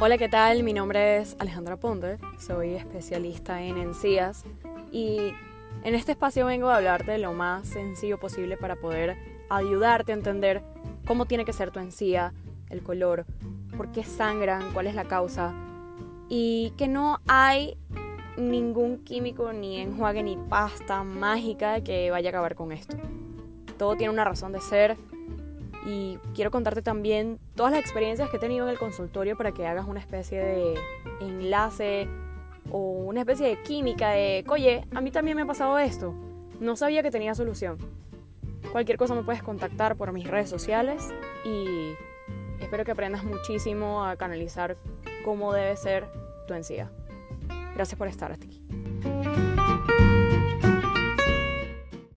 Hola, ¿qué tal? Mi nombre es Alejandra Ponte, soy especialista en encías y en este espacio vengo a hablarte de lo más sencillo posible para poder ayudarte a entender cómo tiene que ser tu encía, el color, por qué sangran, cuál es la causa y que no hay ningún químico ni enjuague ni pasta mágica que vaya a acabar con esto. Todo tiene una razón de ser y quiero contarte también todas las experiencias que he tenido en el consultorio para que hagas una especie de enlace o una especie de química de, oye, a mí también me ha pasado esto, no sabía que tenía solución. Cualquier cosa me puedes contactar por mis redes sociales y espero que aprendas muchísimo a canalizar cómo debe ser tu encía. Gracias por estar aquí.